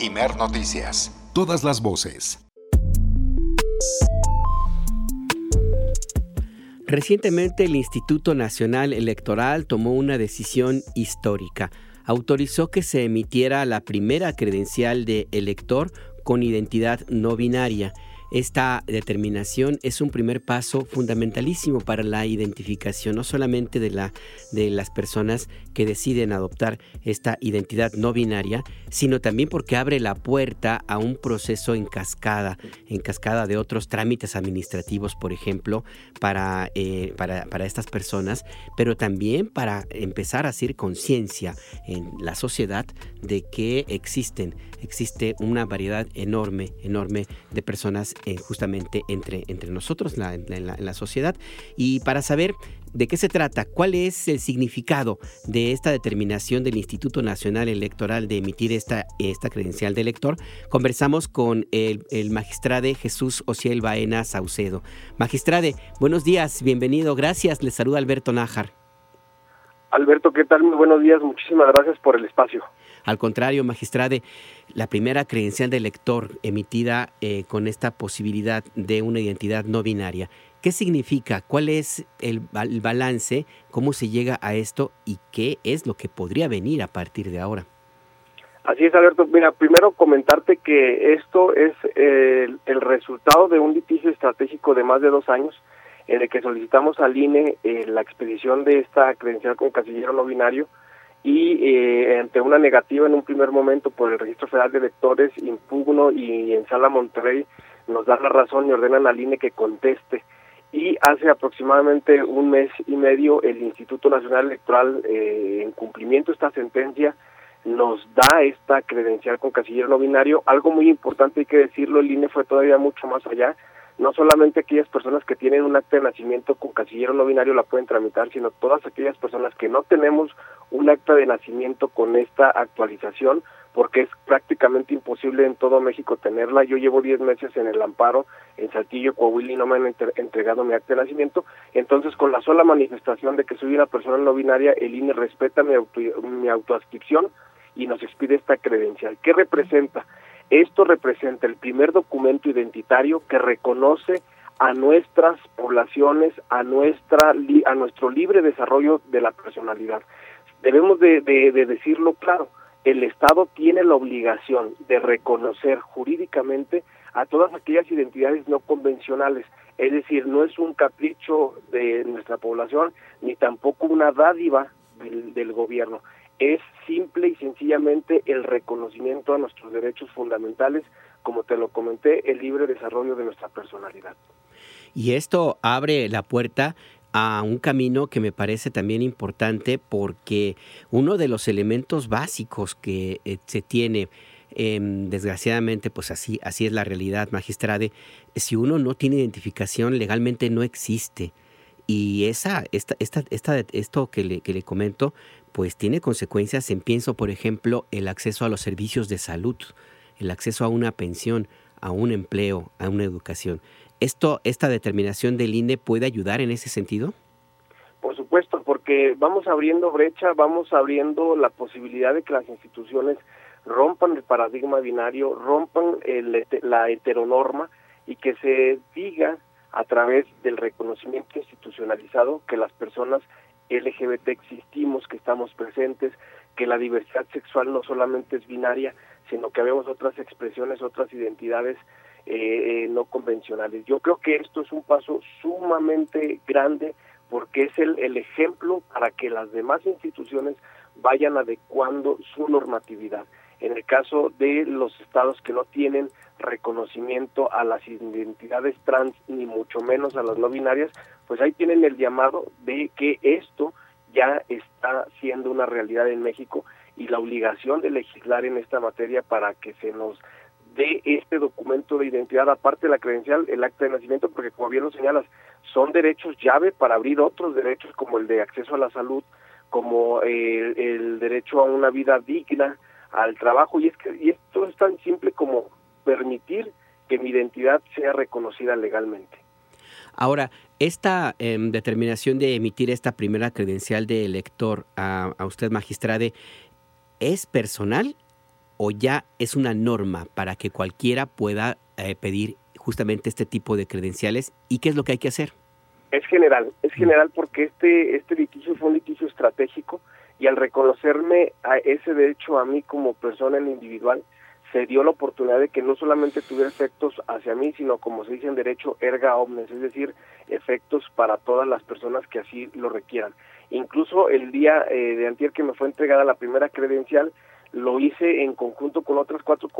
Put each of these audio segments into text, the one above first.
Imer Noticias. Todas las voces. Recientemente el Instituto Nacional Electoral tomó una decisión histórica. Autorizó que se emitiera la primera credencial de elector con identidad no binaria esta determinación es un primer paso fundamentalísimo para la identificación, no solamente de, la, de las personas que deciden adoptar esta identidad no binaria, sino también porque abre la puerta a un proceso en cascada, en cascada de otros trámites administrativos, por ejemplo, para, eh, para estas personas, pero también para empezar a hacer conciencia en la sociedad de que existen, existe una variedad enorme, enorme de personas eh, justamente entre, entre nosotros, la, en, la, sociedad. Y para saber de qué se trata, cuál es el significado de esta determinación del Instituto Nacional Electoral de emitir esta, esta credencial de elector, conversamos con el, el magistrade Jesús Ociel Baena Saucedo. Magistrade, buenos días, bienvenido, gracias, le saluda Alberto Nájar. Alberto, ¿qué tal? Muy buenos días, muchísimas gracias por el espacio. Al contrario, magistrade, la primera credencial de elector emitida eh, con esta posibilidad de una identidad no binaria, ¿qué significa? ¿Cuál es el, balance? ¿Cómo se llega a esto? ¿Y qué es lo que podría venir a partir de ahora? Así es, Alberto. Mira, primero comentarte que esto es eh, el resultado de un litigio estratégico de más de dos años en el que solicitamos al INE eh, la expedición de esta credencial con casillero no binario y eh, ante una negativa en un primer momento por el Registro Federal de Electores, impugno y en Sala Monterrey nos dan la razón y ordenan al INE que conteste. Y hace aproximadamente un mes y medio el Instituto Nacional Electoral, eh, en cumplimiento de esta sentencia, nos da esta credencial con casillero no binario. Algo muy importante hay que decirlo, el INE fue todavía mucho más allá no solamente aquellas personas que tienen un acta de nacimiento con casillero no binario la pueden tramitar, sino todas aquellas personas que no tenemos un acta de nacimiento con esta actualización, porque es prácticamente imposible en todo México tenerla. Yo llevo 10 meses en el amparo en Saltillo, Coahuila y no me han entregado mi acta de nacimiento. Entonces, con la sola manifestación de que soy una persona no binaria, el INE respeta mi, auto, mi autoascripción y nos expide esta credencial. ¿Qué representa? Esto representa el primer documento identitario que reconoce a nuestras poblaciones, a nuestra a nuestro libre desarrollo de la personalidad. Debemos de, de decirlo claro, el Estado tiene la obligación de reconocer jurídicamente a todas aquellas identidades no convencionales, es decir, no es un capricho de nuestra población ni tampoco una dádiva del gobierno es simple y sencillamente el reconocimiento a nuestros derechos fundamentales, como te lo comenté, el libre desarrollo de nuestra personalidad. Y esto abre la puerta a un camino que me parece también importante porque uno de los elementos básicos que eh, se tiene em, desgraciadamente, pues así, así es la realidad, magistrade. Si uno no tiene identificación, legalmente no existe. Y esa, esta, esta, esta, esto que le, que le comento, pues tiene consecuencias en, pienso, por ejemplo, el acceso a los servicios de salud, el acceso a una pensión, a un empleo, a una educación. ¿Esto, esta determinación del INE puede ayudar en ese sentido? Por supuesto, porque vamos abriendo brecha, vamos abriendo la posibilidad de que las instituciones rompan el paradigma binario, rompan el, la heteronorma y que se diga a través del reconocimiento institucionalizado que las personas LGBT existimos, que estamos presentes, que la diversidad sexual no solamente es binaria, sino que vemos otras expresiones, otras identidades eh, eh, no convencionales. Yo creo que esto es un paso sumamente grande porque es el, el ejemplo para que las demás instituciones vayan adecuando su normatividad. En el caso de los estados que no tienen reconocimiento a las identidades trans, ni mucho menos a las no binarias, pues ahí tienen el llamado de que esto ya está siendo una realidad en México y la obligación de legislar en esta materia para que se nos dé este documento de identidad, aparte de la credencial, el acta de nacimiento, porque como bien lo señalas, son derechos llave para abrir otros derechos como el de acceso a la salud, como el, el derecho a una vida digna, al trabajo, y es que y esto es tan simple como permitir que mi identidad sea reconocida legalmente. Ahora, esta em, determinación de emitir esta primera credencial de elector a, usted, magistrade, ¿es personal o ya es una norma para que cualquiera pueda eh, pedir justamente este tipo de credenciales y qué es lo que hay que hacer? Es general, es general porque este, este litigio fue un litigio estratégico y al reconocerme a ese derecho a mí como persona en individual, se dio la oportunidad de que no solamente tuviera efectos hacia mí, sino como se dice en derecho, erga omnes, es decir, efectos para todas las personas que así lo requieran. Incluso el día eh, de antier que me fue entregada la primera credencial, lo hice en conjunto con otras cuatro,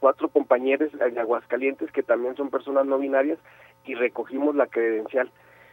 cuatro compañeros de Aguascalientes que también son personas no binarias y recogimos la credencial.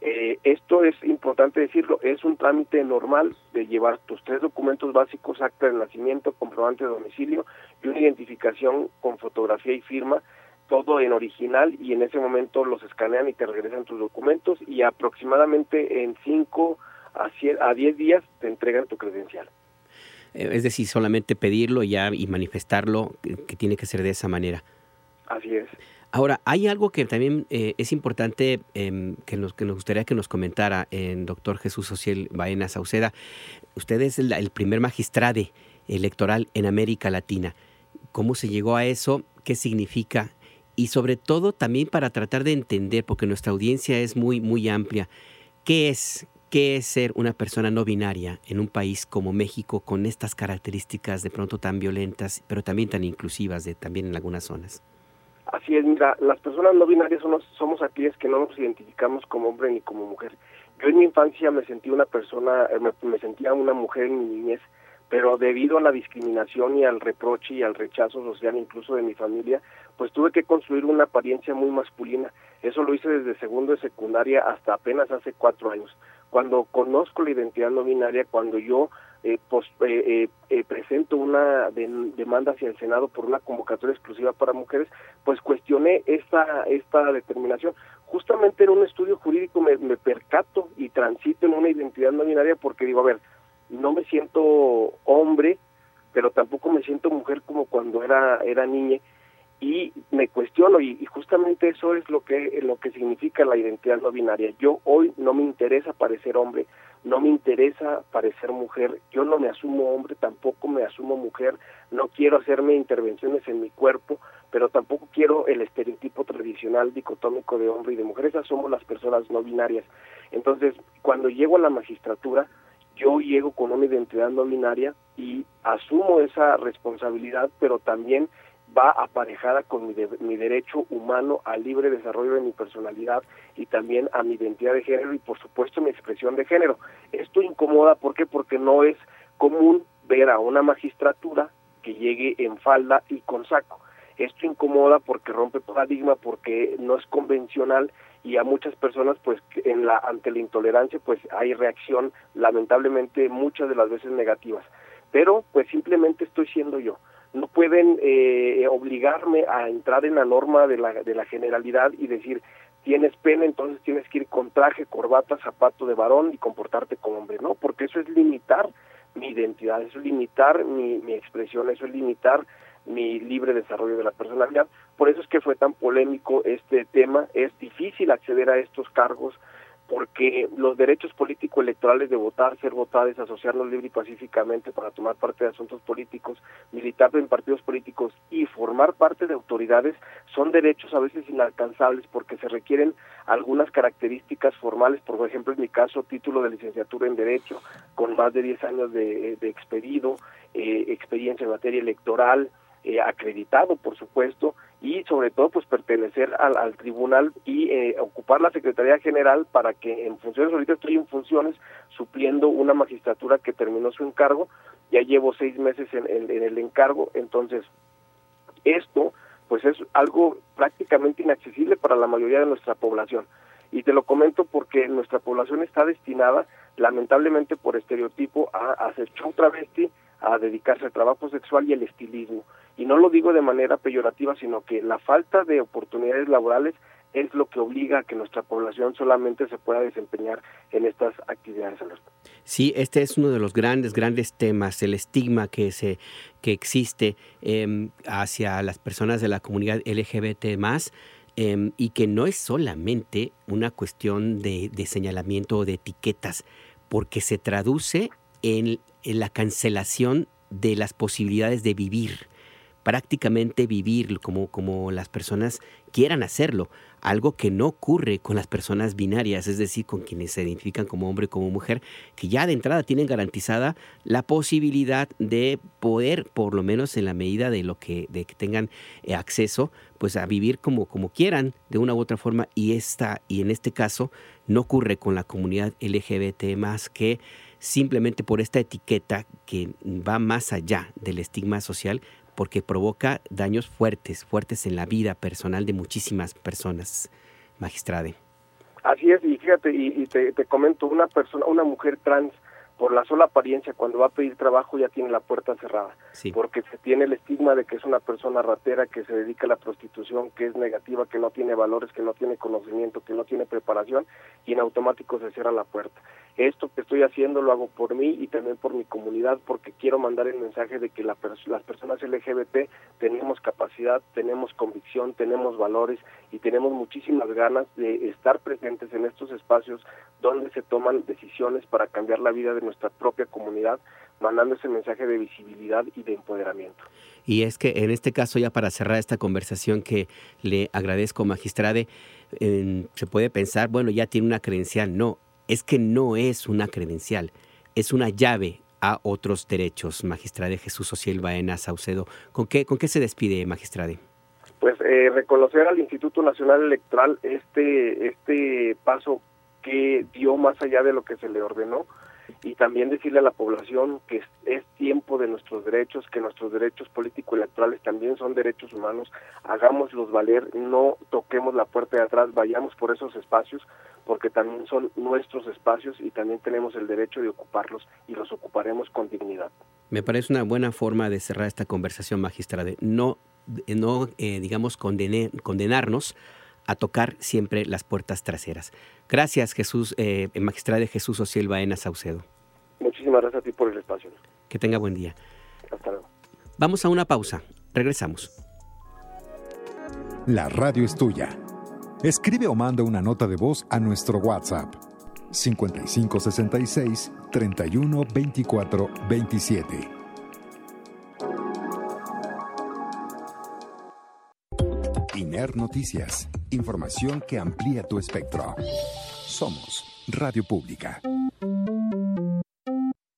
Eh, esto es importante decirlo, es un trámite normal de llevar tus tres documentos básicos, acta de nacimiento, comprobante de domicilio y una identificación con fotografía y firma, todo en original y en ese momento los escanean y te regresan tus documentos y aproximadamente en 5 a, a 10 días te entregan tu credencial. Eh, es decir, solamente pedirlo ya y manifestarlo, que tiene que ser de esa manera. Así es. Ahora, hay algo que también eh, es importante em, que, nos, que nos gustaría que nos comentara el doctor Jesús Social Baena Sauceda. Usted es el, primer magistrado electoral en América Latina. ¿Cómo se llegó a eso? ¿Qué significa? Y sobre todo también para tratar de entender, porque nuestra audiencia es muy, muy amplia, ¿qué es, qué es ser una persona no binaria en un país como México con estas características de pronto tan violentas, pero también tan inclusivas de, también en algunas zonas? Así es, mira, las personas no binarias somos, somos aquellas que no nos identificamos como hombre ni como mujer. Yo en mi infancia me sentí una persona, eh, me, sentía una mujer en mi niñez, pero debido a la discriminación y al reproche y al rechazo social incluso de mi familia, pues tuve que construir una apariencia muy masculina. Eso lo hice desde segundo de secundaria hasta apenas hace cuatro años. Cuando conozco la identidad no binaria, cuando yo eh, eh, eh, presento una demanda hacia el Senado por una convocatoria exclusiva para mujeres, pues cuestioné esta, esta determinación. Justamente en un estudio jurídico me, me percato y transito en una identidad no binaria porque digo, a ver, no me siento hombre, pero tampoco me siento mujer como cuando era, era niña y me cuestiono y, justamente eso es lo que lo que significa la identidad no binaria. Yo hoy no me interesa parecer hombre, no me interesa parecer mujer, yo no me asumo hombre, tampoco me asumo mujer, no quiero hacerme intervenciones en mi cuerpo, pero tampoco quiero el estereotipo tradicional dicotómico de hombre y de mujer, esas somos las personas no binarias. Entonces, cuando llego a la magistratura, yo llego con una identidad no binaria y asumo esa responsabilidad, pero también va aparejada con mi, mi, derecho humano al libre desarrollo de mi personalidad y también a mi identidad de género y por supuesto mi expresión de género. Esto incomoda, ¿por qué? Porque no es común ver a una magistratura que llegue en falda y con saco. Esto incomoda porque rompe paradigma, porque no es convencional y a muchas personas pues en la ante la intolerancia pues hay reacción lamentablemente muchas de las veces negativas. Pero pues simplemente estoy siendo yo no pueden eh, obligarme a entrar en la norma de la, de la generalidad y decir tienes pena, entonces tienes que ir con traje, corbata, zapato de varón y comportarte como hombre, no, porque eso es limitar mi identidad, eso es limitar mi, mi expresión, eso es limitar mi libre desarrollo de la personalidad. Por eso es que fue tan polémico este tema, es difícil acceder a estos cargos porque los derechos político-electorales de votar, ser votados, asociarnos libre y pacíficamente para tomar parte de asuntos políticos, militar en partidos políticos y formar parte de autoridades son derechos a veces inalcanzables porque se requieren algunas características formales, por ejemplo en mi caso título de licenciatura en Derecho con más de 10 años de, de expedido, eh, experiencia en materia electoral, eh, acreditado por supuesto, y sobre todo pues pertenecer al, al tribunal y eh, ocupar la Secretaría General para que en funciones, ahorita estoy en funciones supliendo una magistratura que terminó su encargo, ya llevo seis meses en, en, el encargo, entonces esto pues es algo prácticamente inaccesible para la mayoría de nuestra población. Y te lo comento porque nuestra población está destinada, lamentablemente por estereotipo, a, hacer show travesti, a dedicarse al trabajo sexual y al estilismo. Y no lo digo de manera peyorativa, sino que la falta de oportunidades laborales es lo que obliga a que nuestra población solamente se pueda desempeñar en estas actividades. Sí, este es uno de los grandes, grandes temas, el estigma que, se, que existe em, hacia las personas de la comunidad LGBT más. Em, y que no es solamente una cuestión de, de señalamiento o de etiquetas, porque se traduce en, en la cancelación de las posibilidades de vivir prácticamente vivir como, como las personas quieran hacerlo, algo que no ocurre con las personas binarias, es decir, con quienes se identifican como hombre o como mujer, que ya de entrada tienen garantizada la posibilidad de poder, por lo menos en la medida de lo que, de que tengan eh, acceso, pues a vivir como, como quieran, de una u otra forma, y esta, y en este caso, no ocurre con la comunidad LGBT más que simplemente por esta etiqueta que va más allá del estigma social, porque provoca daños fuertes, fuertes en la vida personal de muchísimas personas, magistrade. Así es, y fíjate, y, te, te, comento, una persona, una mujer trans por la sola apariencia, cuando va a pedir trabajo ya tiene la puerta cerrada, porque se tiene el estigma de que es una persona ratera, que se dedica a la prostitución, que es negativa, que no tiene valores, que no tiene conocimiento, que no tiene preparación, y en automático se cierra la puerta. Esto que estoy haciendo lo hago por mí y también por mi comunidad, porque quiero mandar el mensaje de que las personas LGBT tenemos capacidad, tenemos convicción, tenemos valores y tenemos muchísimas ganas de estar presentes en estos espacios donde se toman decisiones para cambiar la vida de nuestra propia comunidad, mandando ese mensaje de visibilidad y de empoderamiento. Y es que en este caso, ya para cerrar esta conversación que le agradezco, magistrade, se puede pensar, bueno, ya tiene una credencial. No, es que no es una credencial, es una llave a otros derechos. Magistrade Jesús Ociel Baena Saucedo, ¿con qué, ¿con qué se despide, magistrade? Pues eh, reconocer al Instituto Nacional Electoral este, este paso que dio más allá de lo que se le ordenó, y también decirle a la población que es, tiempo de nuestros derechos, que nuestros derechos político-electorales también son derechos humanos, hagámoslos valer, no toquemos la puerta de atrás, vayamos por esos espacios, porque también son nuestros espacios y también tenemos el derecho de ocuparlos y los ocuparemos con dignidad. Me parece una buena forma de cerrar esta conversación, magistrada, no, no eh, digamos, condenarnos a tocar siempre las puertas traseras. Gracias, Jesús, eh, magistrado de Jesús Ociel Baena Saucedo. Muchísimas gracias a ti por el espacio. Que tenga buen día. Hasta luego. Vamos a una pausa. Regresamos. La radio es tuya. Escribe o manda una nota de voz a nuestro WhatsApp 5566 31 24 27. Noticias. Información que amplía tu espectro. Somos Radio Pública.